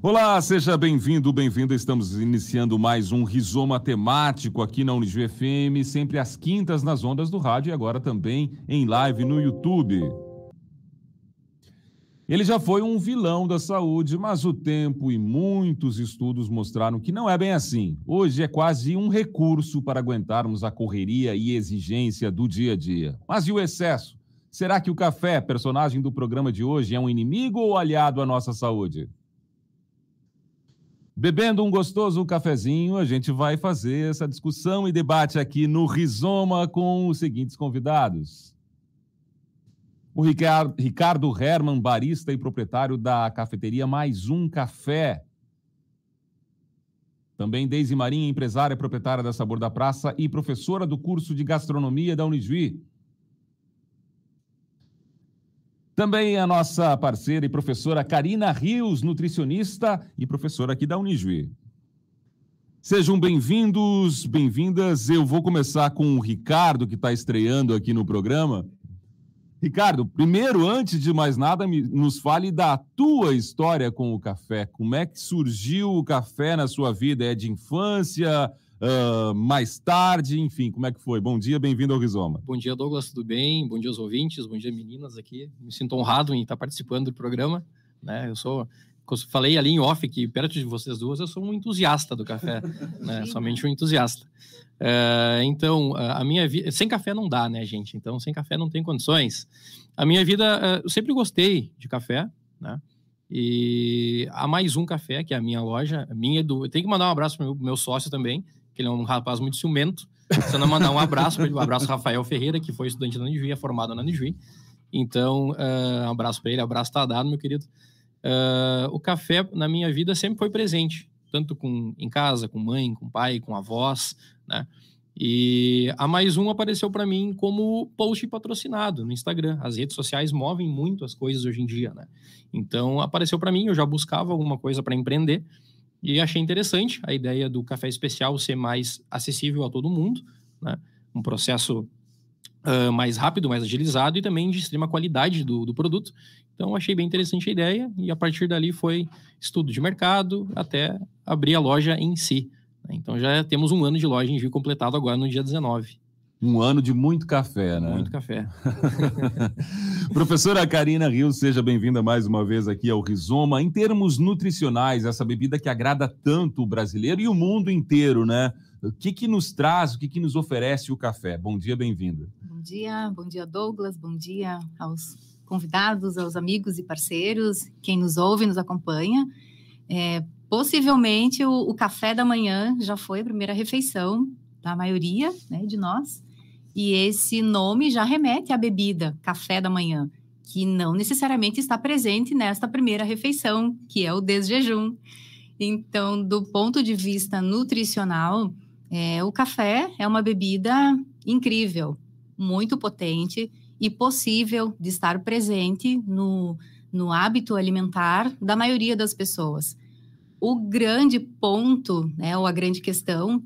Olá, seja bem-vindo, bem-vinda. Estamos iniciando mais um rizoma temático aqui na Unijuí FM, sempre às quintas nas ondas do rádio e agora também em live no YouTube. Ele já foi um vilão da saúde, mas o tempo e muitos estudos mostraram que não é bem assim. Hoje é quase um recurso para aguentarmos a correria e exigência do dia a dia. Mas e o excesso? Será que o café, personagem do programa de hoje, é um inimigo ou aliado à nossa saúde? Bebendo um gostoso cafezinho, a gente vai fazer essa discussão e debate aqui no Rizoma com os seguintes convidados. O Ricardo, Herman, barista e proprietário da cafeteria Mais Um Café. Também Deise Marinha, empresária proprietária da Sabor da Praça e professora do curso de gastronomia da Unijuí. Também a nossa parceira e professora Karina Rios, nutricionista e professora aqui da Unijuí. Sejam bem-vindos, bem-vindas. Eu vou começar com o Ricardo, que está estreando aqui no programa. Ricardo, primeiro, antes de mais nada, nos fale da tua história com o café. Como é que surgiu o café na sua vida? É de infância? Uh, mais tarde, enfim, como é que foi? Bom dia, bem-vindo ao Rizoma. Bom dia, Douglas, tudo bem? Bom dia aos ouvintes, bom dia, meninas aqui. Me sinto honrado em estar participando do programa, né? Eu sou falei ali em off que perto de vocês duas eu sou um entusiasta do café, né? Somente um entusiasta. Uh, então, a minha vida. Sem café não dá, né, gente? Então, sem café não tem condições. A minha vida, uh, eu sempre gostei de café, né? E há mais um café, que é a minha loja, minha do. Eu tenho que mandar um abraço para o meu, meu sócio também, que ele é um rapaz muito ciumento. Você não mandar um abraço para ele, um abraço Rafael Ferreira, que foi estudante da Nijuí, é formado na Nijuí. Então, uh, um abraço para ele, um abraço tá dado, meu querido. Uh, o café na minha vida sempre foi presente, tanto com, em casa, com mãe, com pai, com avós, né? E a mais um apareceu para mim como post patrocinado no Instagram. As redes sociais movem muito as coisas hoje em dia, né? Então apareceu para mim, eu já buscava alguma coisa para empreender e achei interessante a ideia do café especial ser mais acessível a todo mundo, né? um processo uh, mais rápido, mais agilizado e também de extrema qualidade do, do produto. Então, achei bem interessante a ideia e a partir dali foi estudo de mercado até abrir a loja em si. Né? Então, já temos um ano de loja em Rio completado agora no dia 19. Um ano de muito café, né? Muito café. Professora Karina Rios, seja bem-vinda mais uma vez aqui ao Rizoma. Em termos nutricionais, essa bebida que agrada tanto o brasileiro e o mundo inteiro, né? O que, que nos traz, o que, que nos oferece o café? Bom dia, bem-vinda. Bom dia, bom dia, Douglas, bom dia aos convidados, aos amigos e parceiros, quem nos ouve, nos acompanha. É, possivelmente o, o café da manhã já foi a primeira refeição da maioria né, de nós. E esse nome já remete à bebida, café da manhã, que não necessariamente está presente nesta primeira refeição, que é o desjejum. Então, do ponto de vista nutricional, é, o café é uma bebida incrível, muito potente e possível de estar presente no, no hábito alimentar da maioria das pessoas. O grande ponto, né, ou a grande questão,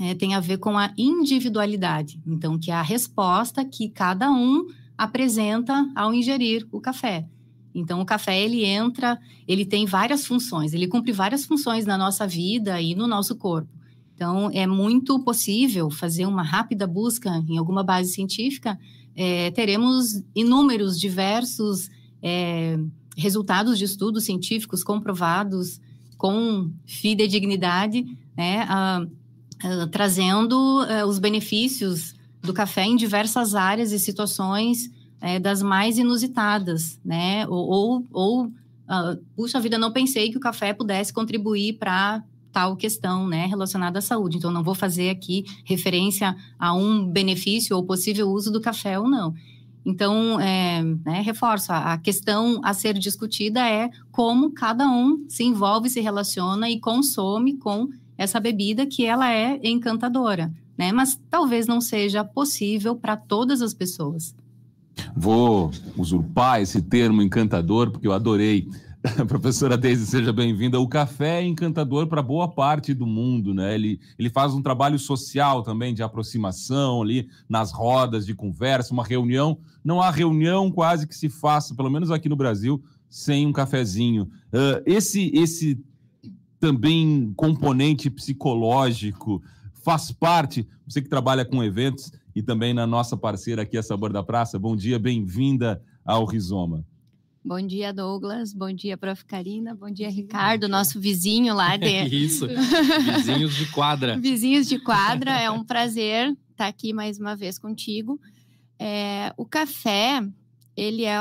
é, tem a ver com a individualidade. Então, que é a resposta que cada um apresenta ao ingerir o café. Então, o café ele entra, ele tem várias funções, ele cumpre várias funções na nossa vida e no nosso corpo. Então, é muito possível fazer uma rápida busca em alguma base científica, é, teremos inúmeros, diversos é, resultados de estudos científicos comprovados com fidedignidade, né, a, uh, trazendo uh, os benefícios do café em diversas áreas e situações uh, das mais inusitadas, né? Ou, ou, ou puxa vida, não pensei que o café pudesse contribuir para tal questão, né, relacionada à saúde. Então, não vou fazer aqui referência a um benefício ou possível uso do café ou não. Então, é, né, reforço, a questão a ser discutida é como cada um se envolve, se relaciona e consome com essa bebida que ela é encantadora, né? Mas talvez não seja possível para todas as pessoas. Vou usurpar esse termo encantador porque eu adorei. Professora Deise, seja bem-vinda. O café é encantador para boa parte do mundo, né? Ele, ele faz um trabalho social também de aproximação ali nas rodas de conversa, uma reunião. Não há reunião quase que se faça, pelo menos aqui no Brasil, sem um cafezinho. Uh, esse, esse também componente psicológico faz parte. Você que trabalha com eventos e também na nossa parceira aqui, a Sabor da Praça. Bom dia, bem-vinda ao Rizoma. Bom dia, Douglas. Bom dia, Prof. Karina. Bom dia, Ricardo, nosso vizinho lá de. Isso, vizinhos de quadra. vizinhos de quadra. É um prazer estar aqui mais uma vez contigo. É, o café, ele é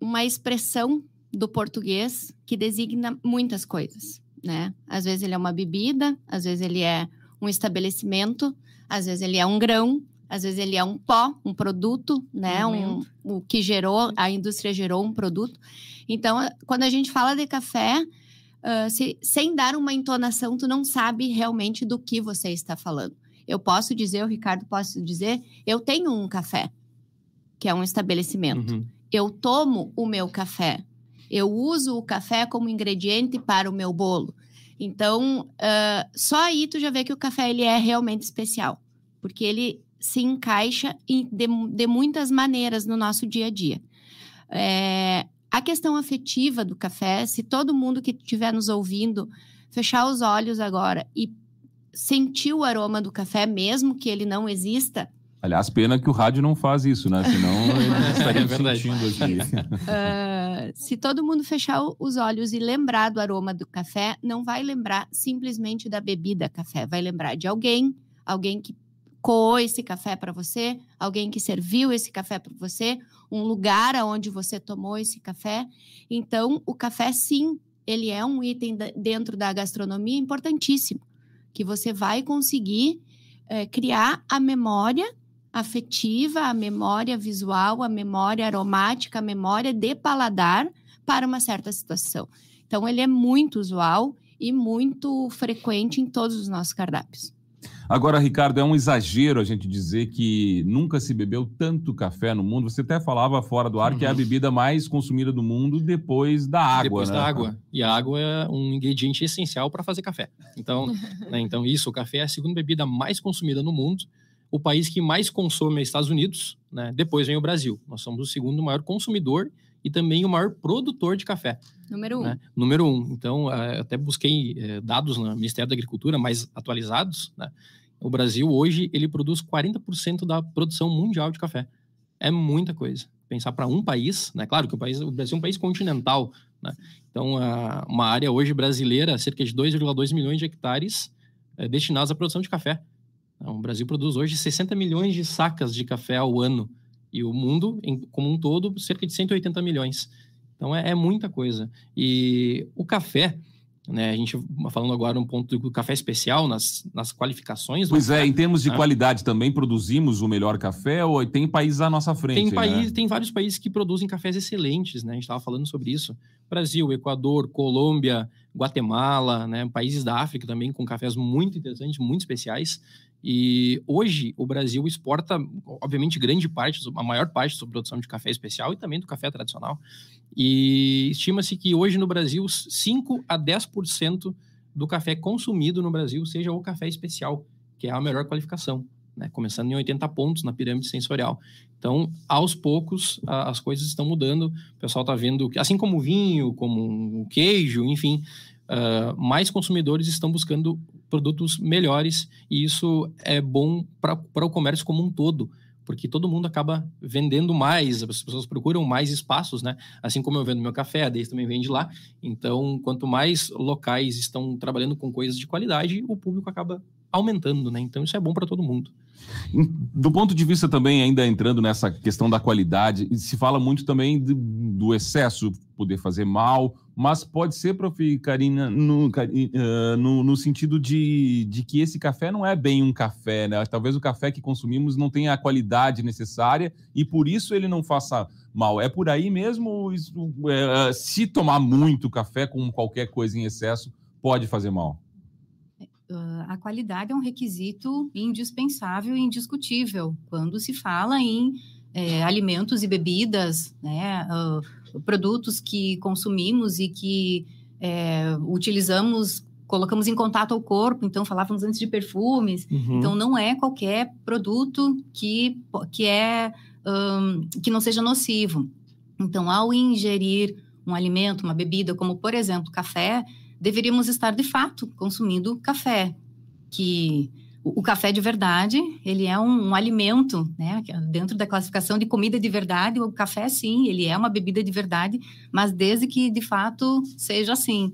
uma expressão do português que designa muitas coisas, né? Às vezes ele é uma bebida, às vezes ele é um estabelecimento, às vezes ele é um grão, às vezes ele é um pó, um produto, né? Um, o que gerou, a indústria gerou um produto. Então, quando a gente fala de café, uh, se, sem dar uma entonação, tu não sabe realmente do que você está falando. Eu posso dizer, o Ricardo posso dizer, eu tenho um café, que é um estabelecimento. Uhum. Eu tomo o meu café. Eu uso o café como ingrediente para o meu bolo. Então, uh, só aí tu já vê que o café ele é realmente especial, porque ele se encaixa de, de muitas maneiras no nosso dia a dia. É, a questão afetiva do café, se todo mundo que estiver nos ouvindo fechar os olhos agora e sentir o aroma do café, mesmo que ele não exista. Aliás, pena que o rádio não faz isso, né? Senão ele estaria é sentindo aqui. Uh, se todo mundo fechar os olhos e lembrar do aroma do café, não vai lembrar simplesmente da bebida café, vai lembrar de alguém, alguém que coou esse café para você, alguém que serviu esse café para você, um lugar aonde você tomou esse café. Então, o café, sim, ele é um item dentro da gastronomia importantíssimo, que você vai conseguir é, criar a memória afetiva, a memória visual, a memória aromática, a memória de paladar para uma certa situação. Então, ele é muito usual e muito frequente em todos os nossos cardápios. Agora, Ricardo, é um exagero a gente dizer que nunca se bebeu tanto café no mundo. Você até falava fora do ar uhum. que é a uhum. bebida mais consumida do mundo depois da água. Depois né? da água. E a água é um ingrediente essencial para fazer café. Então, né, então, isso, o café é a segunda bebida mais consumida no mundo. O país que mais consome é Estados Unidos, né? depois vem o Brasil. Nós somos o segundo maior consumidor e também o maior produtor de café. Número um. Né? Número um. Então, até busquei eh, dados no Ministério da Agricultura mais atualizados, né? O Brasil hoje ele produz 40% da produção mundial de café. É muita coisa. Pensar para um país, né? Claro que o país, o Brasil é um país continental, né? Então, uma área hoje brasileira, cerca de 2,2 milhões de hectares é, destinados à produção de café. Então, o Brasil produz hoje 60 milhões de sacas de café ao ano e o mundo, em, como um todo, cerca de 180 milhões. Então, é, é muita coisa. E o café, né, a gente falando agora um ponto do café especial nas, nas qualificações. Pois é, café, em termos de né? qualidade também produzimos o melhor café ou tem países à nossa frente? Tem, país, né? tem vários países que produzem cafés excelentes, né? A gente estava falando sobre isso. Brasil, Equador, Colômbia, Guatemala, né? Países da África também com cafés muito interessantes, muito especiais. E hoje o Brasil exporta, obviamente, grande parte, a maior parte da sua produção de café especial e também do café tradicional. E estima-se que hoje no Brasil 5 a 10% do café consumido no Brasil seja o café especial, que é a melhor qualificação, né? começando em 80 pontos na pirâmide sensorial. Então, aos poucos, a, as coisas estão mudando. O pessoal está vendo, assim como o vinho, como o queijo, enfim, uh, mais consumidores estão buscando produtos melhores e isso é bom para o comércio como um todo, porque todo mundo acaba vendendo mais, as pessoas procuram mais espaços, né? Assim como eu vendo meu café, a Deis também vende lá. Então, quanto mais locais estão trabalhando com coisas de qualidade, o público acaba aumentando, né? Então, isso é bom para todo mundo. Do ponto de vista também, ainda entrando nessa questão da qualidade, se fala muito também do, do excesso poder fazer mal, mas pode ser, prof. Karina, no, uh, no, no, sentido de, de que esse café não é bem um café, né? Talvez o café que consumimos não tenha a qualidade necessária e por isso ele não faça mal. É por aí mesmo? Uh, se tomar muito café com qualquer coisa em excesso, pode fazer mal? Uh, a qualidade é um requisito indispensável e indiscutível quando se fala em é, alimentos e bebidas, né, uh, produtos que consumimos e que é, utilizamos, colocamos em contato ao corpo. Então, falávamos antes de perfumes. Uhum. Então, não é qualquer produto que, que é um, que não seja nocivo. Então, ao ingerir um alimento, uma bebida, como por exemplo café, deveríamos estar de fato consumindo café, que o, café de verdade, ele é um, um, alimento, né? Dentro da classificação de comida de verdade, o café, sim, ele é uma bebida de verdade, mas desde que de fato seja assim.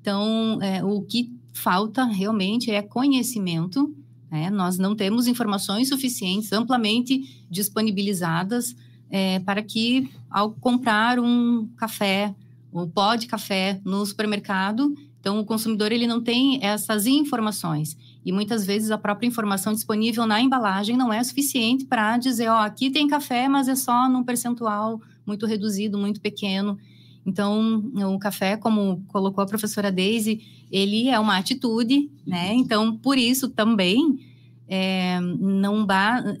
Então, é, o que falta realmente é conhecimento. Né? Nós não temos informações suficientes, amplamente disponibilizadas, é, para que, ao comprar um café, o pó de café no supermercado, então o consumidor ele não tem essas informações e muitas vezes a própria informação disponível na embalagem não é suficiente para dizer, ó, aqui tem café, mas é só num percentual muito reduzido, muito pequeno. Então, o café, como colocou a professora Daisy, ele é uma atitude, né? Então, por isso também é, não,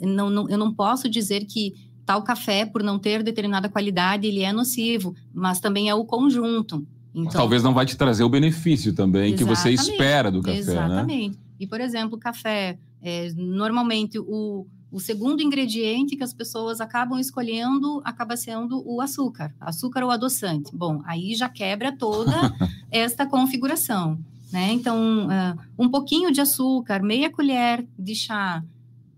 não, não, eu não posso dizer que tal café, por não ter determinada qualidade, ele é nocivo, mas também é o conjunto. Então, Talvez não vai te trazer o benefício também que você espera do café, né? exatamente. né? E, por exemplo, café, é, normalmente o, o segundo ingrediente que as pessoas acabam escolhendo acaba sendo o açúcar, açúcar ou adoçante. Bom, aí já quebra toda esta configuração, né? Então, uh, um pouquinho de açúcar, meia colher de chá,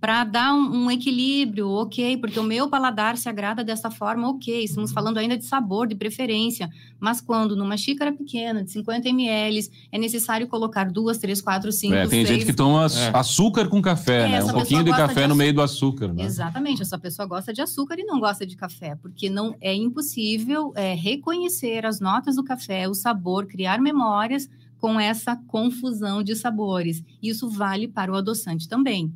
para dar um, um, equilíbrio, ok, porque o meu paladar se agrada dessa forma, ok, estamos falando ainda de sabor, de preferência, mas quando numa xícara pequena, de 50 ml, é necessário colocar duas, três, quatro, cinco, é, Tem seis... gente que toma é. açúcar com café, é, né? Um pouquinho de café de no meio do açúcar, né? Exatamente, essa pessoa gosta de açúcar e não gosta de café, porque não é impossível é, reconhecer as notas do café, o sabor, criar memórias com essa confusão de sabores. Isso vale para o adoçante também.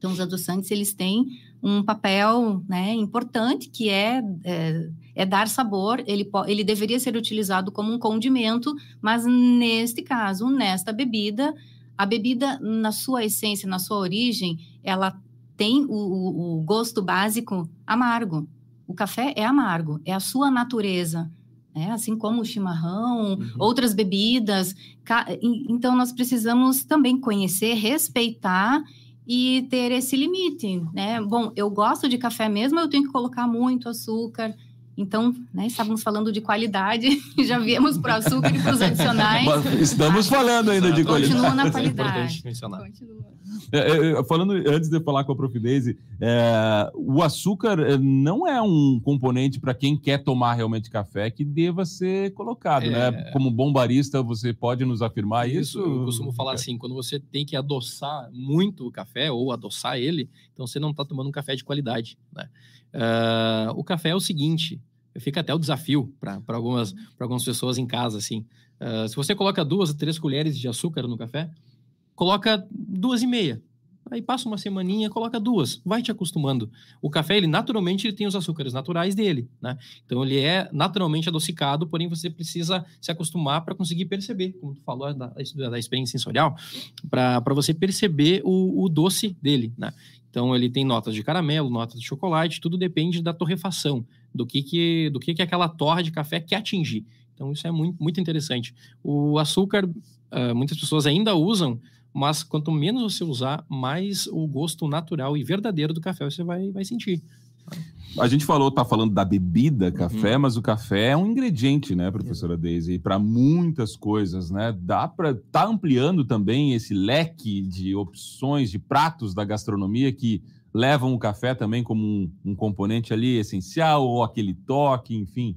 Então, os adoçantes, eles têm um papel né, importante, que é, é, é, dar sabor. Ele, ele deveria ser utilizado como um condimento, mas neste caso, nesta bebida, a bebida, na sua essência, na sua origem, ela tem o, o, o gosto básico amargo. O café é amargo, é a sua natureza. Né? assim como o chimarrão, uhum. outras bebidas. Então, nós precisamos também conhecer, respeitar e ter esse limite, né? Bom, eu gosto de café mesmo, eu tenho que colocar muito açúcar. Então, né, estávamos falando de qualidade, já viemos para o açúcar e para os adicionais. Estamos falando ainda de qualidade. Continua na qualidade. É, é, é, falando antes de falar com a Prof. Daisy, é, o açúcar é, não é um componente para quem quer tomar realmente café que deva ser colocado, né? Como bom barista, você pode nos afirmar isso? isso? Eu costumo falar assim, quando você tem que adoçar muito o café ou adoçar ele, então você não está tomando um café de qualidade, né? Uh, o café é o seguinte, fica até o desafio para algumas, algumas pessoas em casa, assim. Uh, se você coloca duas, três colheres de açúcar no café, coloca duas e meia. Aí passa uma semaninha, coloca duas, vai te acostumando. O café, ele naturalmente ele tem os açúcares naturais dele, né? Então ele é naturalmente adocicado, porém você precisa se acostumar para conseguir perceber, como tu falou da, da experiência sensorial, para você perceber o, o doce dele, né? Então ele tem notas de caramelo, notas de chocolate, tudo depende da torrefação, do que que, do que, que aquela torre de café quer atingir. Então isso é muito, muito interessante. O açúcar, uh, muitas pessoas ainda usam, mas quanto menos você usar, mais o gosto natural e verdadeiro do café você vai, vai sentir. A gente falou, tá falando da bebida uhum. café, uhum. mas o café é um ingrediente, né, professora Daisy, para muitas coisas, né? Dá para tá ampliando também esse leque de opções de pratos da gastronomia que levam o café também como um, um componente ali essencial ou aquele toque, enfim.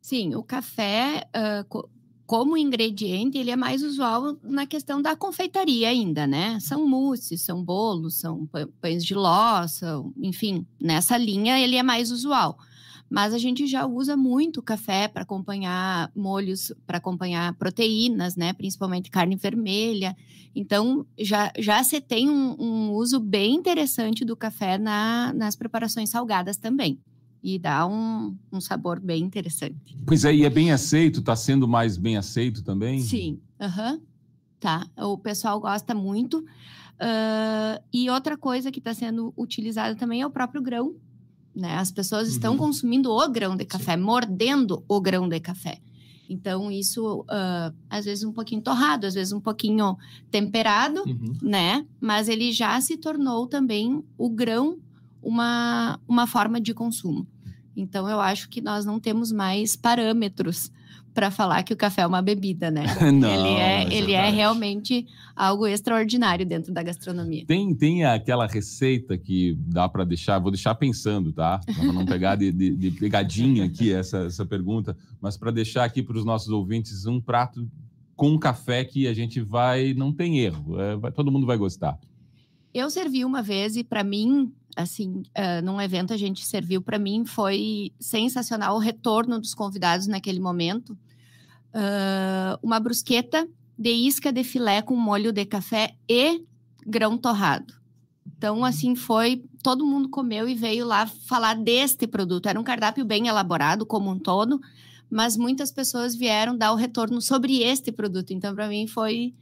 Sim, o café, uh, como ingrediente, ele é mais usual na questão da confeitaria ainda, né? São mousses, são bolos, são pães de ló, são, enfim, nessa linha ele é mais usual. Mas a gente já usa muito café para acompanhar molhos, para acompanhar proteínas, né? Principalmente carne vermelha. Então, já, já se tem um, um uso bem interessante do café na, nas preparações salgadas também e dá um, um sabor bem interessante. Pois é, e é bem aceito, está sendo mais bem aceito também? Sim, uhum. tá. O pessoal gosta muito. Uh, e outra coisa que está sendo utilizada também é o próprio grão. Né? As pessoas estão uhum. consumindo o grão de café, Sim. mordendo o grão de café. Então, isso, uh, às vezes, um pouquinho torrado, às vezes, um pouquinho temperado, uhum. né? Mas ele já se tornou também o grão uma, uma forma de consumo. Então eu acho que nós não temos mais parâmetros para falar que o café é uma bebida, né? Não, ele é, é ele é realmente algo extraordinário dentro da gastronomia. Tem, tem aquela receita que dá para deixar, vou deixar pensando, tá? Para não pegar de, de- de pegadinha aqui essa, essa pergunta, mas para deixar aqui para os nossos ouvintes um prato com café que a gente vai, não tem erro, é, vai- todo mundo vai gostar. Eu servi uma vez e para mim, assim, ah, num evento a gente serviu, para mim foi sensacional o retorno dos convidados naquele momento. Ah, uma brusqueta de isca de filé com molho de café e grão torrado. Então, assim, foi. Todo mundo comeu e veio lá falar deste produto. Era um cardápio bem elaborado, como um todo, mas muitas pessoas vieram dar o retorno sobre este produto. Então, para mim, foi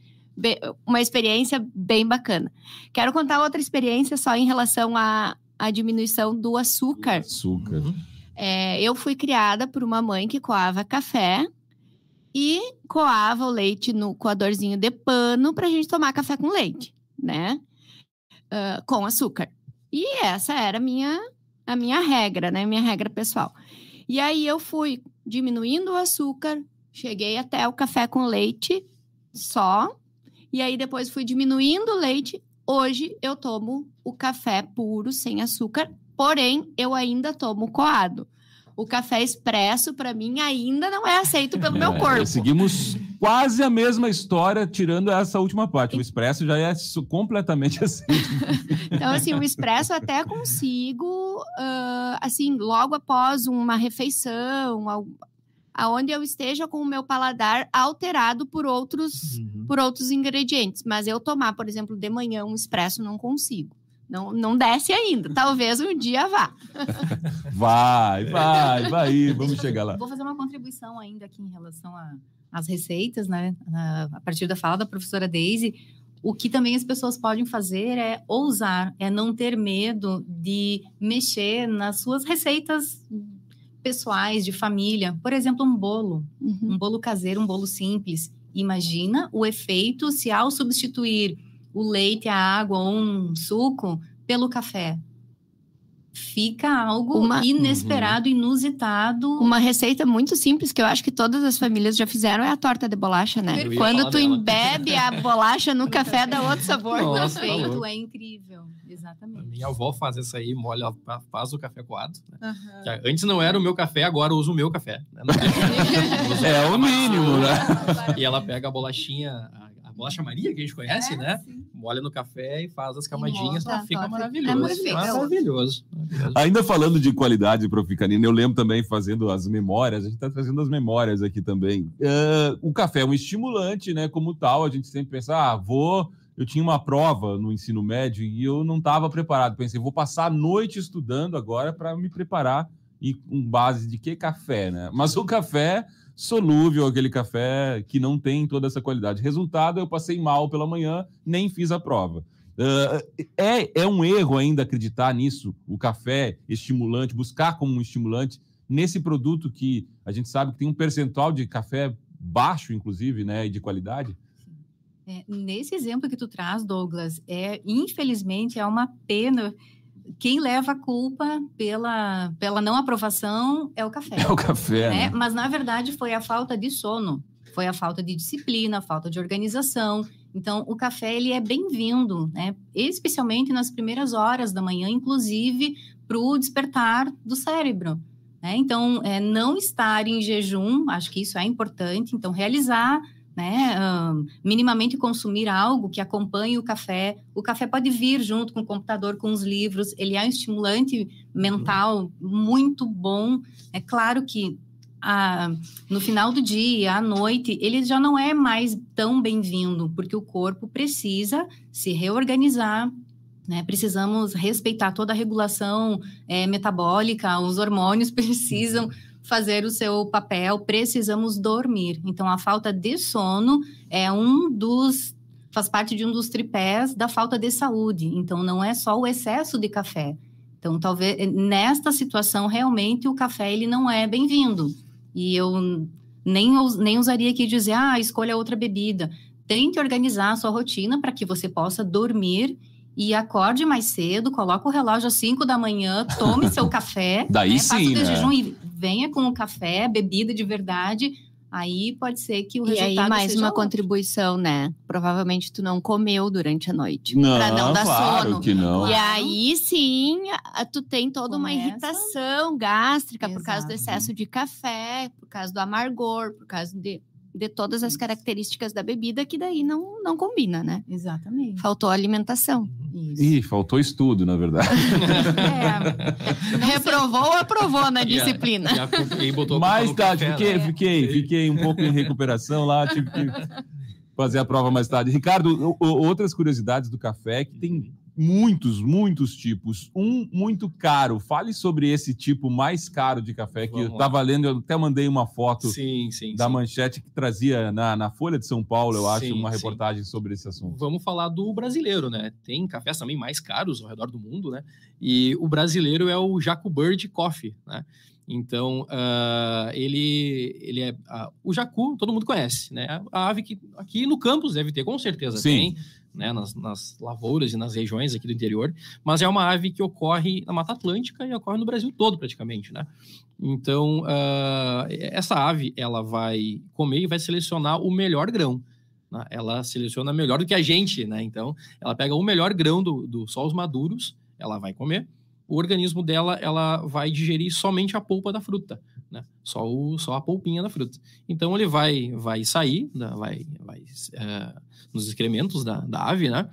uma experiência bem bacana. Quero contar outra experiência só em relação à, à diminuição do açúcar. Açúcar. Uhum. É, eu fui criada por uma mãe que coava café e coava o leite no coadorzinho de pano para a gente tomar café com leite, né? Ah, com açúcar. E essa era a minha, a minha regra, né? Minha regra pessoal. E aí eu fui diminuindo o açúcar, cheguei até o café com leite só, e aí depois fui diminuindo o leite. Hoje eu tomo o café puro, sem açúcar, porém eu ainda tomo coado. O café expresso, para mim, ainda não é aceito pelo meu É, corpo. Seguimos quase a mesma história, tirando essa última parte. O expresso já é completamente assim. Então, assim, o expresso até consigo, ah, assim, logo após uma refeição, aonde eu esteja com o meu paladar alterado por outros, Uhum. por outros ingredientes. Mas eu tomar, por exemplo, de manhã um expresso, não consigo. Não, não desce ainda. Talvez um dia vá. Vai, vai, vai, vamos chegar lá. Vou fazer uma contribuição ainda aqui em relação a- às receitas, né? A partir da fala da professora Daisy, o que também as pessoas podem fazer é ousar, é não ter medo de mexer nas suas receitas pessoais, de família. Por exemplo, um bolo, Uhum. um bolo caseiro, um bolo simples. Imagina o efeito se ao substituir o leite, a água ou um suco pelo café. Fica algo Uma- inesperado, inusitado. Uma receita muito simples que eu acho que todas as famílias já fizeram é a torta de bolacha, né? Quando tu dela. embebe a bolacha no café, dá outro sabor. Nossa, tá feito louco. é incrível. Exatamente. Minha avó faz isso aí, molha, faz o café coado. né? Que Antes não era o meu café, agora eu uso o meu café. né? É a o mínimo, né? E ela pega a bolachinha, a, bolacha Maria, que a gente conhece, É, né? sim. Molha no café e faz as camadinhas. monta a Ah, fica maravilhoso. É maravilhoso. maravilhoso. Ainda falando de qualidade, Prof. Canina, eu lembro também fazendo as memórias, a gente está trazendo as memórias aqui também. Ah, o café é um estimulante, né? Como tal, a gente sempre pensa, ah, vou. Eu tinha uma prova no ensino médio e eu não estava preparado. Pensei, vou passar a noite estudando agora para me preparar e com base de que café, né? Mas o café solúvel, aquele café que não tem toda essa qualidade. Resultado, eu passei mal pela manhã, nem fiz a prova. Ah, é, é um erro ainda acreditar nisso, o café estimulante, buscar como um estimulante nesse produto que a gente sabe que tem um percentual de café baixo, inclusive, né, e de qualidade. É, nesse exemplo que tu traz, Douglas, é infelizmente é uma pena. Quem leva a culpa pela, pela não aprovação é o café. É o café, né? né? Mas na verdade foi a falta de sono, foi a falta de disciplina, a falta de organização. Então o café ele é bem-vindo, né? Especialmente nas primeiras horas da manhã, inclusive para o despertar do cérebro. Né? Então é, não estar em jejum, acho que isso é importante. Então realizar né, ahn, minimamente consumir algo que acompanhe o café. O café pode vir junto com o computador, com os livros. Ele é um estimulante mental muito bom. É claro que ah, no final do dia, à noite, ele já não é mais tão bem-vindo, porque o corpo precisa se reorganizar. Né? Precisamos respeitar toda a regulação eh, metabólica, os hormônios precisam fazer o seu papel, precisamos dormir. Então, a falta de sono é um dos. faz parte de um dos tripés da falta de saúde. Então, não é só o excesso de café. Então, talvez nesta situação, realmente o café ele não é bem-vindo. E eu nem, nem usaria aqui dizer, ah, escolha outra bebida. Tente organizar a sua rotina para que você possa dormir e acorde mais cedo, coloca o relógio às 5 da manhã, tome seu café, Daí né, sim, faça o né? jejum e venha com o café, bebida de verdade. Aí pode ser que o E resultado aí, mais seja uma outro. contribuição, né? Provavelmente tu não comeu durante a noite. Não, pra não dar claro sono. que não. E aí sim, a- tu tem toda uma Começa. irritação gástrica por causa do Exato. excesso de café, por causa do amargor, por causa de, de todas as características da bebida que daí não, não combina, né? Exatamente. Faltou alimentação. Isso. Ih, faltou estudo, na verdade. É. Reprovou ou aprovou na E a- disciplina? E, a e botou Mais tarde, café, fiquei, né? fiquei, fiquei um pouco em recuperação lá, tive que fazer a prova mais tarde. Ricardo, outras curiosidades do café é que tem muitos, muitos tipos. Um muito caro. Fale sobre esse tipo mais caro de café que eu Vamos lá. estava lendo, eu até mandei uma foto Sim, sim. da sim. manchete que trazia na, na Folha de São Paulo, eu acho, uma reportagem sobre esse assunto. Vamos falar do brasileiro, né? Tem cafés também mais caros ao redor do mundo, né? E o brasileiro é o Jaco Bird Coffee, né? Então, ah, ele, ele é. ah, o jacu, todo mundo conhece, né? A ave que aqui no campus deve ter, com certeza Sim. tem, né? Nas, nas lavouras e nas regiões aqui do interior, mas é uma ave que ocorre na Mata Atlântica e ocorre no Brasil todo, praticamente, né? Então, ah, essa ave, ela vai comer e vai selecionar o melhor grão. né? Ela seleciona melhor do que a gente, né? Então, ela pega o melhor grão do, do só os maduros, ela vai comer. O organismo dela, ela vai digerir somente a polpa da fruta, né? Só, o, só a polpinha da fruta. Então, ele vai, vai sair, vai, vai eh, nos excrementos da, da ave, né?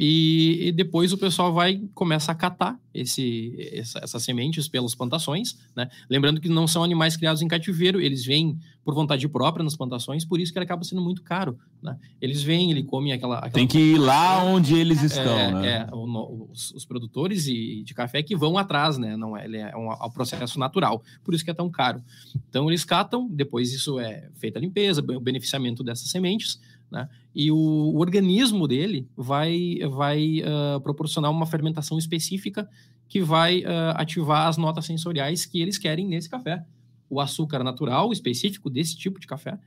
E, e depois o pessoal vai começa a catar esse, essa- essas sementes pelas plantações, né? Lembrando que não são animais criados em cativeiro, eles vêm por vontade própria nas plantações, por isso que ele acaba sendo muito caro, né? Eles vêm, ele come aquela, aquela Tem que ir lá onde eles estão, é, né? é, o os, os produtores e- de café que vão atrás, né? Não é, ele é um, é um processo natural, por isso que é tão caro. Então eles catam, depois isso é feita a limpeza, o beneficiamento dessas sementes, né? E o, o organismo dele vai, vai ah, proporcionar uma fermentação específica que vai ah, ativar as notas sensoriais que eles querem nesse café. O açúcar natural específico desse tipo de café,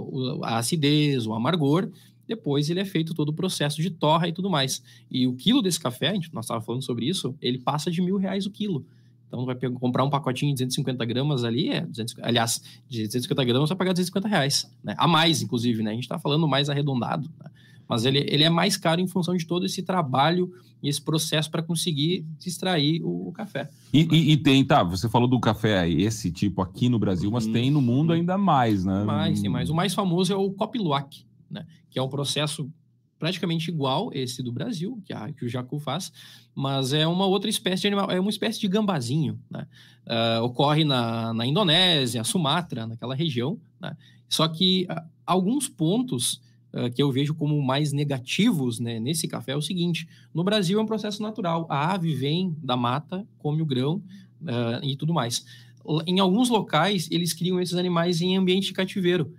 o- a acidez, o amargor, depois ele é feito todo o processo de torra e tudo mais. E o quilo desse café, nós estávamos falando sobre isso, ele passa de mil reais o quilo. Então, vai comprar um pacotinho de 250 gramas ali, é 200, aliás, de 250 gramas vai pagar 250 reais, né? A mais, inclusive, né? A gente está falando mais arredondado, né? Mas ele, ele é mais caro em função de todo esse trabalho e esse processo para conseguir extrair o, o café. E, e- e tem, tá, você falou do café, esse tipo aqui no Brasil, mas Uhum. tem no mundo ainda mais, né? Mas tem mais. O mais famoso é o Copiluac, né? Que é um processo praticamente igual esse do Brasil, que, a, que o jacu faz, mas é uma outra espécie de animal, é uma espécie de gambazinho, né? Ah, ocorre na, na Indonésia, Sumatra, naquela região, né? Só que ah, alguns pontos ah, que eu vejo como mais negativos né, nesse café é o seguinte: no Brasil é um processo natural. A ave vem da mata, come o grão e tudo mais. Em alguns locais, eles criam esses animais em ambiente de cativeiro.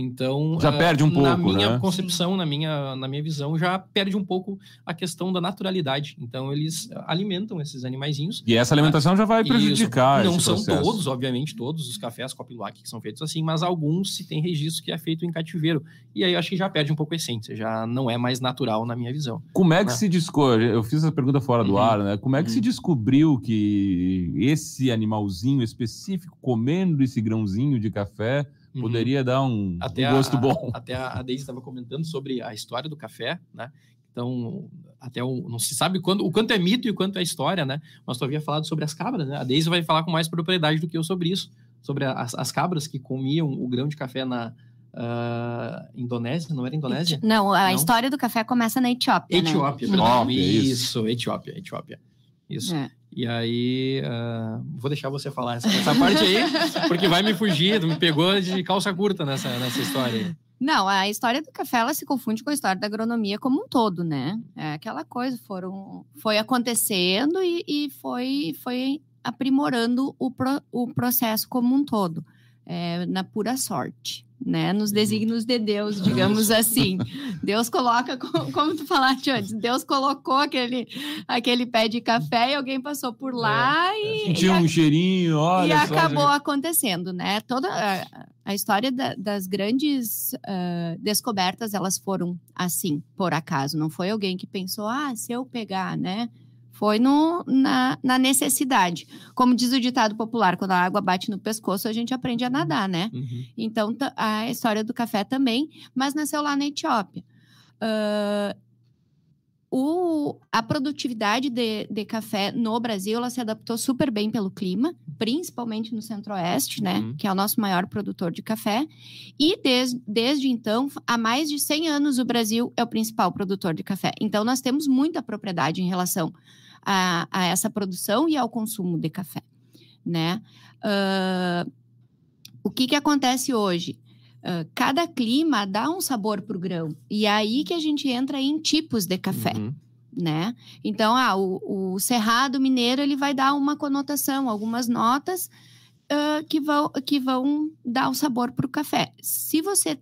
Então, Já ah, perde um na pouco, minha né? concepção, na minha, na minha visão, já perde um pouco a questão da naturalidade. Então, eles alimentam esses animaizinhos. E essa alimentação já vai Isso. prejudicar Não esse são processo. todos, obviamente, todos os cafés Copiluac que são feitos assim, mas alguns se tem registro que é feito em cativeiro. E aí eu acho que já perde um pouco a essência, já não é mais natural na minha visão. Como é que né? se descobriu? Eu fiz essa pergunta fora do Uhum. ar, né? Como é que se Uhum. descobriu que esse animalzinho específico comendo esse grãozinho de café Uhum. poderia dar um, Até um gosto a, bom? Até a a Deise estava comentando sobre a história do café, né? Então, até o, não se sabe quando, o quanto é mito e o quanto é história, né? Mas tu havia falado sobre as cabras, né? A Deise vai falar com mais propriedade do que eu sobre isso, sobre as, as cabras que comiam o grão de café na ah, Indonésia, não era Indonésia? Não, a Não? história do café começa na Etiópia, né? Etiópia, Etiópia, perdão. isso. Isso, Etiópia, Etiópia. Isso. É. E aí, ah, vou deixar você falar essa, essa parte aí, porque vai me fugir, me pegou de calça curta nessa, nessa história aí. Não, a história do café ela se confunde com a história da agronomia como um todo, né? É aquela coisa, foram, foi acontecendo e, e foi, foi aprimorando o, pro- o processo como um todo, é, na pura sorte. né? Nos desígnios de Deus, digamos assim. Deus coloca, como tu falaste antes, Deus colocou aquele, aquele pé de café e alguém passou por lá é, e. Sentiu um cheirinho, olha. E acabou acontecendo, né? Toda a, a história da, das grandes uh, descobertas, elas foram assim, por acaso. Não foi alguém que pensou, ah, se eu pegar, né? Foi no, na, na, necessidade. Como diz o ditado popular, quando a água bate no pescoço, a gente aprende a nadar, né? Uhum. Então, a história do café também, mas nasceu lá na Etiópia. Uh, o, a produtividade de, de, café no Brasil ela se adaptou super bem pelo clima, principalmente no centro-oeste, né? Uhum. Que é o nosso maior produtor de café. E des, desde então, há mais de 100 anos, o Brasil é o principal produtor de café. Então, nós temos muita propriedade em relação a, a essa produção e ao consumo de café, né? Uh, o que, que acontece hoje? Uh, cada clima dá um sabor para o grão. E é aí que a gente entra em tipos de café. Uhum. Né? Então, ah, o, o, cerrado mineiro ele vai dar uma conotação, algumas notas uh, que, vão, que vão dar o sabor para o café. Se você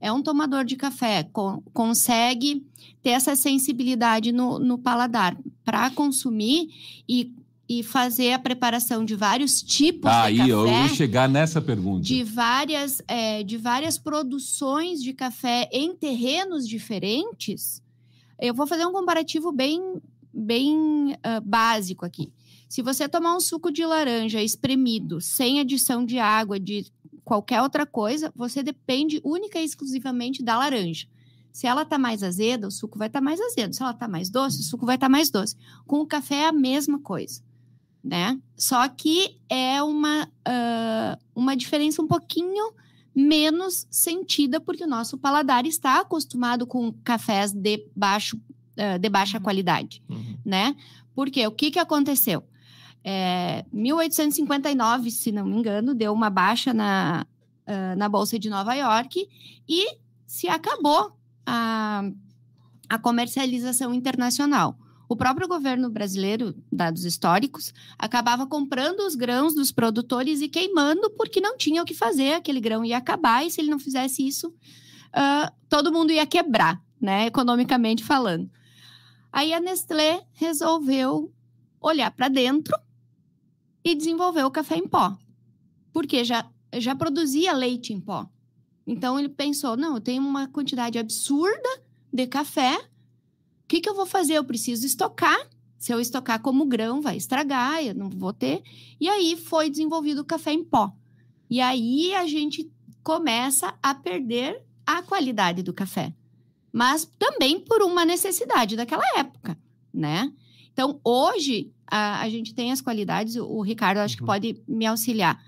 é um tomador de café, co consegue ter essa sensibilidade no, no paladar para consumir e e fazer a preparação de vários tipos ah, de café. Aí eu ia chegar nessa pergunta. De várias, é, de várias produções de café em terrenos diferentes. Eu vou fazer um comparativo bem, bem uh, básico aqui. Se você tomar um suco de laranja espremido, sem adição de água, de qualquer outra coisa, você depende única e exclusivamente da laranja. Se ela está mais azeda, o suco vai estar tá mais azedo. Se ela está mais doce, o suco vai estar tá mais doce. Com o café é a mesma coisa né? Só que é uma, uh, uma diferença um pouquinho menos sentida, porque o nosso paladar está acostumado com cafés de, baixo, uh, de baixa uhum. qualidade, uhum. né? Porque o que, que aconteceu? É, 1859, se não me engano, deu uma baixa na, uh, na Bolsa de Nova York e se acabou a, a comercialização internacional. O próprio governo brasileiro, dados históricos, acabava comprando os grãos dos produtores e queimando porque não tinha o que fazer, aquele grão ia acabar e se ele não fizesse isso, uh, todo mundo ia quebrar, né, economicamente falando. Aí a Nestlé resolveu olhar para dentro e desenvolver o café em pó, porque já, já produzia leite em pó. Então ele pensou: não, eu tenho uma quantidade absurda de café que, que eu vou fazer? Eu preciso estocar. Se eu estocar como grão, vai estragar, eu não vou ter. E aí foi desenvolvido o café em pó. E aí a gente começa a perder a qualidade do café. Mas também por uma necessidade daquela época, né? Então, hoje, a, a gente tem as qualidades, o, o Ricardo acho que uhum. pode me auxiliar.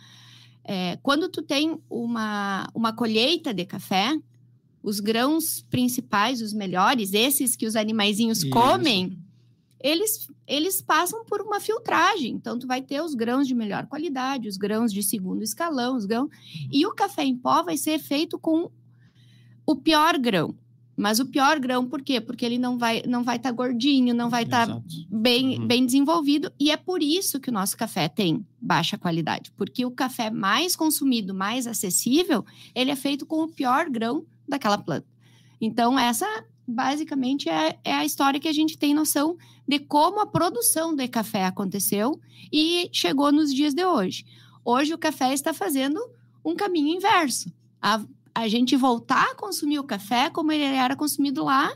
É, quando tu tem uma, uma colheita de café, os grãos principais, os melhores, esses que os animaizinhos Isso. comem, eles, eles passam por uma filtragem. Então, tu vai ter os grãos de melhor qualidade, os grãos de segundo escalão, os grãos. E o café em pó vai ser feito com o pior grão. Mas o pior grão, por quê? Porque ele não vai não vai estar tá gordinho, não vai estar tá bem, uhum. bem desenvolvido. E é por isso que o nosso café tem baixa qualidade. Porque o café mais consumido, mais acessível, ele é feito com o pior grão daquela planta. Então, essa basicamente é, é, a história que a gente tem noção de como a produção de café aconteceu e chegou nos dias de hoje. Hoje o café está fazendo um caminho inverso. A, a gente voltar a consumir o café como ele era consumido lá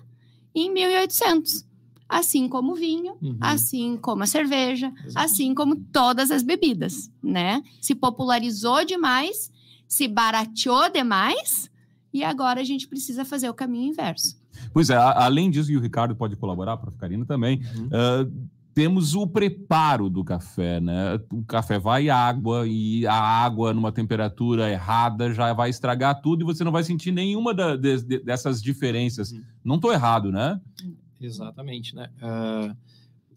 em 1800. Assim como o vinho, uhum. assim como a cerveja, Exato. assim como todas as bebidas, né? Se popularizou demais, se barateou demais, e agora a gente precisa fazer o caminho inverso. Pois é, além disso, e o Ricardo pode colaborar, para Karina também, uhum. uh, temos o preparo do café, né? O café vai água e a água numa temperatura errada já vai estragar tudo e você não vai sentir nenhuma da, de, de, dessas diferenças. Uhum. Não estou errado, né? Exatamente, né? Uh,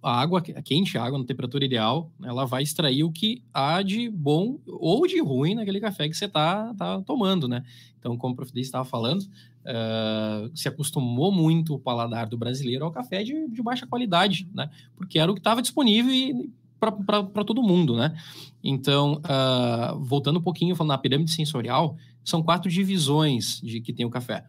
a água quente, a água na temperatura ideal, ela vai extrair o que há de bom ou de ruim naquele café que você está tá tomando, né? Então, como o professor estava falando, uh, se acostumou muito o paladar do brasileiro ao café de, de baixa qualidade, né? Porque era o que estava disponível para todo mundo, né? Então, uh, voltando um pouquinho falando na pirâmide sensorial, são quatro divisões de que tem o café.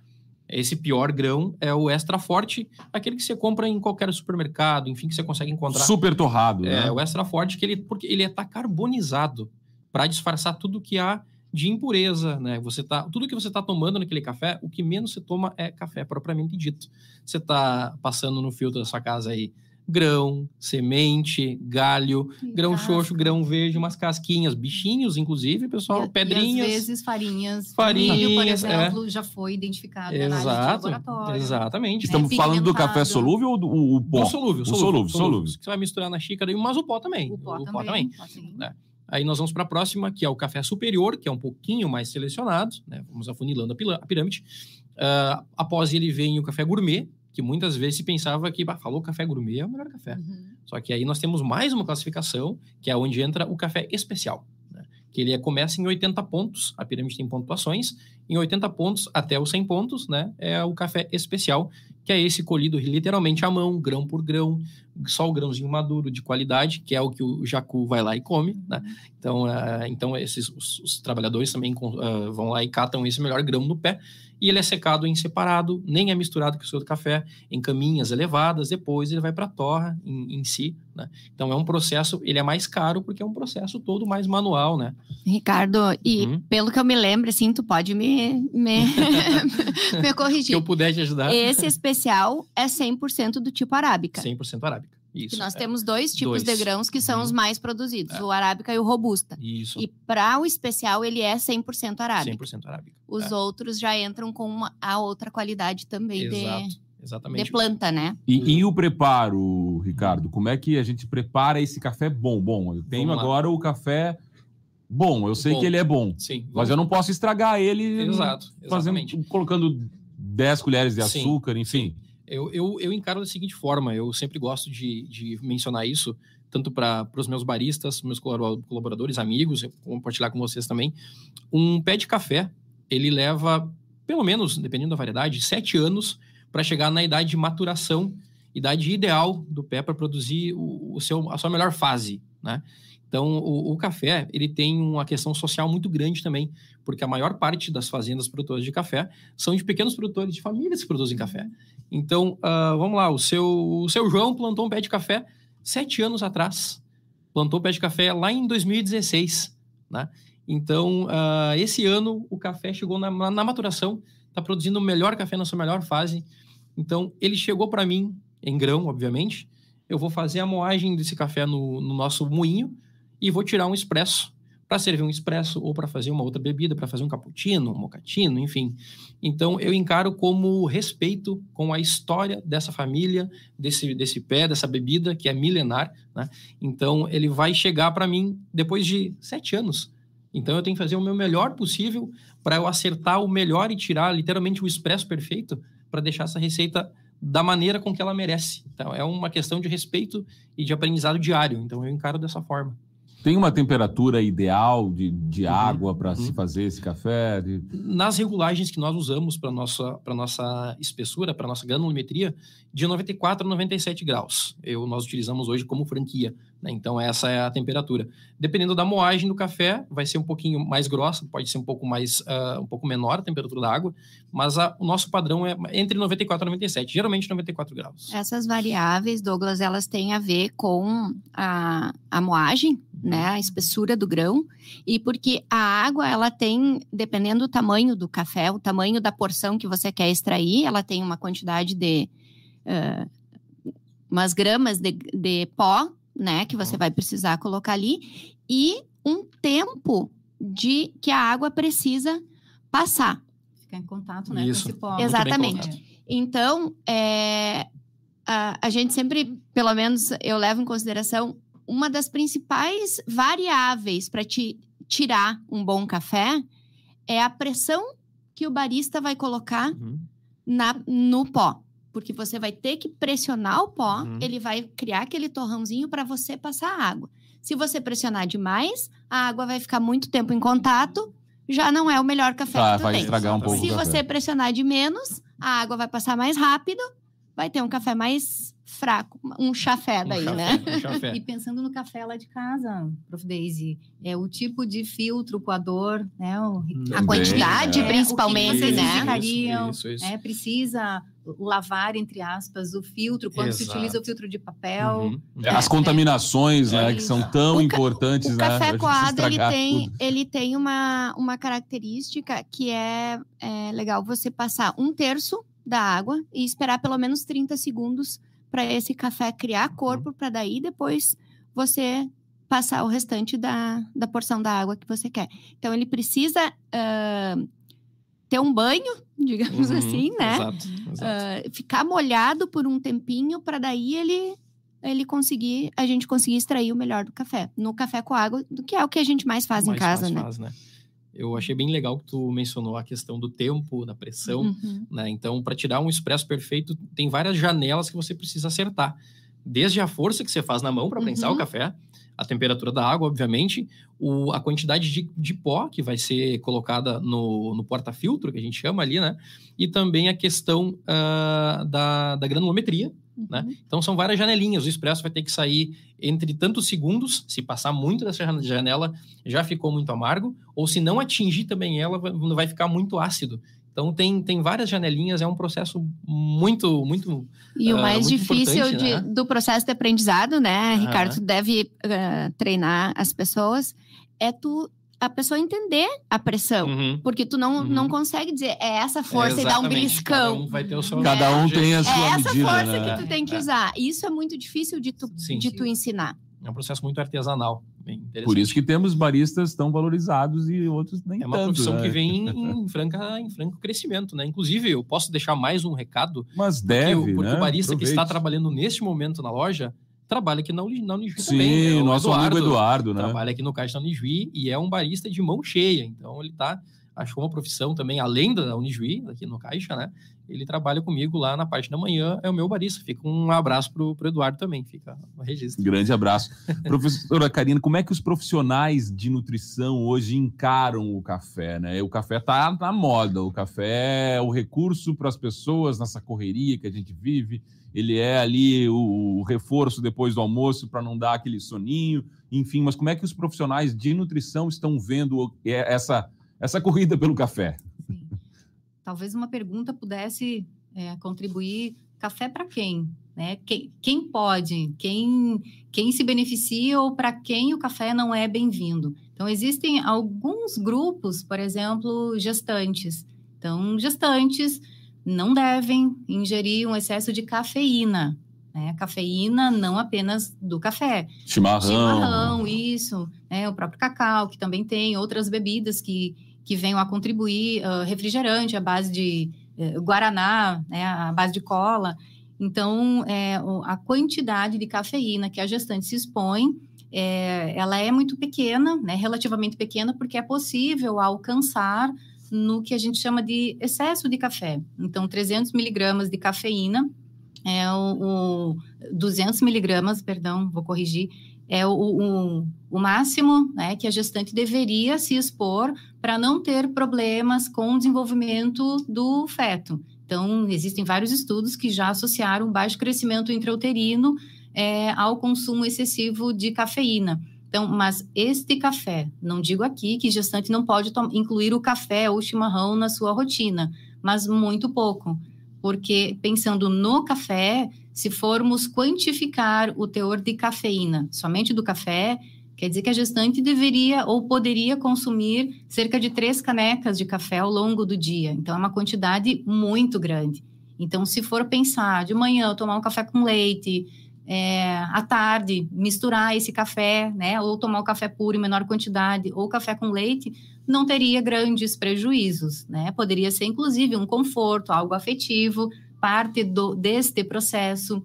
Esse pior grão é o extra forte, aquele que você compra em qualquer supermercado, enfim, que você consegue encontrar. Super torrado, É, né? o extra forte, que ele, porque ele está carbonizado para disfarçar tudo que há de impureza, né? Você tá, tudo que você está tomando naquele café, o que menos você toma é café, propriamente dito. Você está passando no filtro da sua casa aí grão, semente, galho, grão Casca. xoxo, grão verde, umas casquinhas, bichinhos, inclusive, pessoal, E- pedrinhas. E às vezes farinhas. Farinhas, Milho, por é. exemplo, já foi identificado na análise de Exato, laboratório. exatamente. Estamos É, falando do café solúvel ou do o, o pó? O solúvel, O solúvel, solúvel, solúvel. Você vai misturar na xícara, mas o pó também. O pó também. pó também. É. Aí nós vamos para a próxima, que é o café superior, que é um pouquinho mais selecionado, né? Vamos afunilando a pirâmide. Ah, após ele vem o café gourmet, que muitas vezes se pensava que, bah, falou café gourmet é o melhor café. Uhum. Só que aí nós temos mais uma classificação, que é onde entra o café especial. né? Que ele é- começa em 80 pontos, a pirâmide tem pontuações, em 80 pontos até os 100 pontos, né? É o café especial, que é esse colhido literalmente à mão, grão por grão, só o grãozinho maduro de qualidade, que é o que o jacu vai lá e come, né? Então, ah, então esses, os, os trabalhadores também ah, vão lá e catam esse melhor grão no pé, e ele é secado em separado, nem é misturado com o seu café, em caminhas elevadas, depois ele vai para a torra em, em si, né? Então é um processo, ele é mais caro porque é um processo todo mais manual, né? Ricardo, e Uhum. pelo que eu me lembro, assim, tu pode me, me, me Se corrigir. eu puder te ajudar, Esse especial é 100% do tipo arábica. 100% arábica. Isso. Que nós é. temos dois tipos Dois. de grãos que são Uhum. os mais produzidos, É. o arábica e o robusta. Isso. E para o especial, ele é 100% arábica. 100% arábica. Os É. outros já entram com uma, a outra qualidade também de, Exato. Exatamente. de planta, né? E, e o preparo, Ricardo? Como é que a gente prepara esse café bom? Bom, eu tenho Vamos lá. agora o café bom, eu sei Bom. que ele é bom, Sim. mas eu não posso estragar ele Exato. fazendo, colocando 10 colheres de Sim, açúcar, enfim. Eu, eu, eu encaro da seguinte forma, eu sempre gosto de, de mencionar isso, tanto para os meus baristas, meus colabora- colaboradores, amigos, compartilhar com vocês também. Um pé de café, ele leva, pelo menos, dependendo da variedade, sete anos para chegar na idade de maturação, idade ideal do pé para produzir o, o seu, a sua melhor fase, né? Então, o, o café, ele tem uma questão social muito grande também, porque a maior parte das fazendas produtoras de café são de pequenos produtores, de famílias que produzem café. Então, ah, vamos lá, o seu, o seu João plantou um pé de café sete anos atrás. Plantou o pé de café lá em 2016, né? Então, ah, esse ano, o café chegou na, na- na maturação, está produzindo o melhor café na sua melhor fase. Então, ele chegou para mim, em grão, obviamente. Eu vou fazer a moagem desse café no, no nosso moinho e vou tirar um expresso para servir um expresso ou para fazer uma outra bebida, para fazer um cappuccino, um mocatino, enfim. Então, eu encaro como respeito com a história dessa família, desse, desse pé, dessa bebida, que é milenar. Né? Então, ele vai chegar para mim depois de sete anos. Então, eu tenho que fazer o meu melhor possível para eu acertar o melhor e tirar literalmente o expresso perfeito para deixar essa receita da maneira com que ela merece. Então, é uma questão de respeito e de aprendizado diário. Então, eu encaro dessa forma. Tem uma temperatura ideal de, de Uhum, água para uhum. se fazer esse café? De- nas regulagens que nós usamos para nossa para nossa espessura, para nossa granulometria, de 94 a 97 graus. Eu nós utilizamos hoje como franquia? Então essa é a temperatura. Dependendo da moagem do café, vai ser um pouquinho mais grossa, pode ser um pouco mais ah, um pouco menor a temperatura da água, mas a- o nosso padrão é entre 94 e 97, geralmente 94 graus. Essas variáveis, Douglas, elas têm a ver com a, a moagem, né, a espessura do grão, e porque a água, ela tem, dependendo do tamanho do café, o tamanho da porção que você quer extrair, ela tem uma quantidade de ah, umas gramas de, de pó, né, que você vai precisar colocar ali, e um tempo de que a água precisa passar. Ficar em contato, né? Isso. Com esse pó. Exatamente. Então, é, a, a gente sempre, pelo menos eu levo em consideração, uma das principais variáveis para te tirar um bom café é a pressão que o barista vai colocar Uhum. na, no pó. Porque você vai ter que pressionar o pó, Uhum. ele vai criar aquele torrãozinho para você passar a água. Se você pressionar demais, a água vai ficar muito tempo em contato, já não é o melhor café Tá, que tu vai tem. estragar um pouco Se o café. você pressionar de menos, a água vai passar mais rápido, vai ter um café mais fraco, um chafé daí, um né? chafé, um chafé. E pensando no café lá de casa, Prof. Daisy, é o tipo de filtro coador, né? O, A Também, quantidade, é. principalmente, o que vocês né? indicariam, Isso, isso. É, precisa lavar, entre aspas, o filtro, quando se Exato. utiliza o filtro de papel. Uhum. É, As contaminações, né, que são tão O ca- importantes, O né? café coado, ele tem, tudo. ele tem uma, uma característica que é, é legal você passar um terço da água e esperar pelo menos 30 segundos para esse café criar corpo, para daí depois você passar o restante da, da porção da água que você quer. Então, ele precisa ah, ter um banho, digamos Uhum, assim, né? Exato, exato. Ah, ficar molhado por um tempinho para daí ele ele conseguir a gente conseguir extrair o melhor do café no café com água do que é o que a gente mais faz em Mais casa fácil né faz, né? Eu achei bem legal que tu mencionou a questão do tempo, da pressão, Uhum. né? Então, para tirar um expresso perfeito, tem várias janelas que você precisa acertar. Desde a força que você faz na mão para prensar Uhum. o café, a temperatura da água, obviamente, o, a quantidade de, de pó que vai ser colocada no, no porta-filtro, que a gente chama ali, né? E também a questão ah, da, da granulometria, né? Uhum. Então são várias janelinhas. O expresso vai ter que sair entre tantos segundos. Se passar muito dessa jan- janela, já ficou muito amargo. Ou se não atingir também ela, vai ficar muito ácido. Então tem, tem várias janelinhas. É um processo muito, muito. e o Ah, mais muito difícil de- né? do processo de aprendizado né Aham. Ricardo tu deve ah, treinar as pessoas é tu a pessoa entender a pressão Uhum. porque tu não, Uhum. não consegue dizer é essa força É, e dar um beliscão Cada um vai ter o seu Cada um tem a é sua essa medida, força né? que tu tem que É. usar isso é muito difícil de tu, Sim. de tu ensinar É um processo muito artesanal. Por isso que temos baristas tão valorizados e outros nem É uma tanto. profissão né? que vem em, franca, em franco crescimento, né? Inclusive, eu posso deixar mais um recado Mas Porque deve, o- porque né? o barista que está Aproveite. trabalhando neste momento na loja trabalha aqui na, Uni- na Unijuí Sim, também. né? O nosso amigo Eduardo, né? Trabalha aqui no Caixa da Unijuí e é um barista de mão cheia. Então ele tá achou uma profissão também além da Unijuí, aqui no Caixa, né? Ele trabalha comigo lá na parte da manhã, é o meu barista. Fica um abraço pro, pro Eduardo também, fica no registro. Grande abraço. Professora Karina, como é que os profissionais de nutrição hoje encaram o café, né? O café tá na moda, o café é o recurso para as pessoas nessa correria que a gente vive. Ele é ali o, o reforço depois do almoço para não dar aquele soninho, enfim. Mas como é que os profissionais de nutrição estão vendo o- essa essa corrida pelo café? Talvez uma pergunta pudesse é, contribuir. Café para quem? Né? Quem, quem pode? Quem, quem se beneficia ou para quem o café não é bem-vindo? Então, existem alguns grupos, por exemplo, gestantes. Então, gestantes não devem ingerir um excesso de cafeína. Né? Cafeína não apenas do café, Chimarrão. chimarrão, isso, né? O próprio cacau, que também tem outras bebidas que, que venham a contribuir, ah, refrigerante à base de eh, guaraná, né? À base de cola. Então, é, a quantidade de cafeína que a gestante se expõe, é, ela é muito pequena, né? Relativamente pequena, porque é possível alcançar no que a gente chama de excesso de café. Então, 300 miligramas de cafeína é o, o 200 miligramas, perdão, vou corrigir, é o, o, o máximo né, que a gestante deveria se expor para não ter problemas com o desenvolvimento do feto. Então, existem vários estudos que já associaram baixo crescimento intrauterino é, ao consumo excessivo de cafeína. Então, mas este café, não digo aqui que gestante não pode incluir o café ou chimarrão na sua rotina, mas muito pouco porque pensando no café, se formos quantificar o teor de cafeína somente do café, quer dizer que a gestante deveria ou poderia consumir cerca de três canecas de café ao longo do dia. Então, é uma quantidade muito grande. Então, se for pensar de manhã eu tomar um café com leite, é, à tarde misturar esse café, né, ou tomar o café puro em menor quantidade, ou café com leite, não teria grandes prejuízos, né? Poderia ser, inclusive, um conforto, algo afetivo, parte do, deste processo.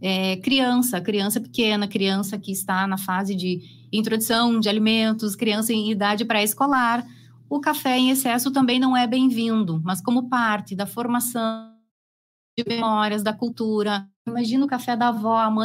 É, criança, criança pequena, criança que está na fase de introdução de alimentos, criança em idade pré-escolar, o café em excesso também não é bem-vindo, mas como parte da formação de memórias, da cultura. Imagina o café da avó, a mãe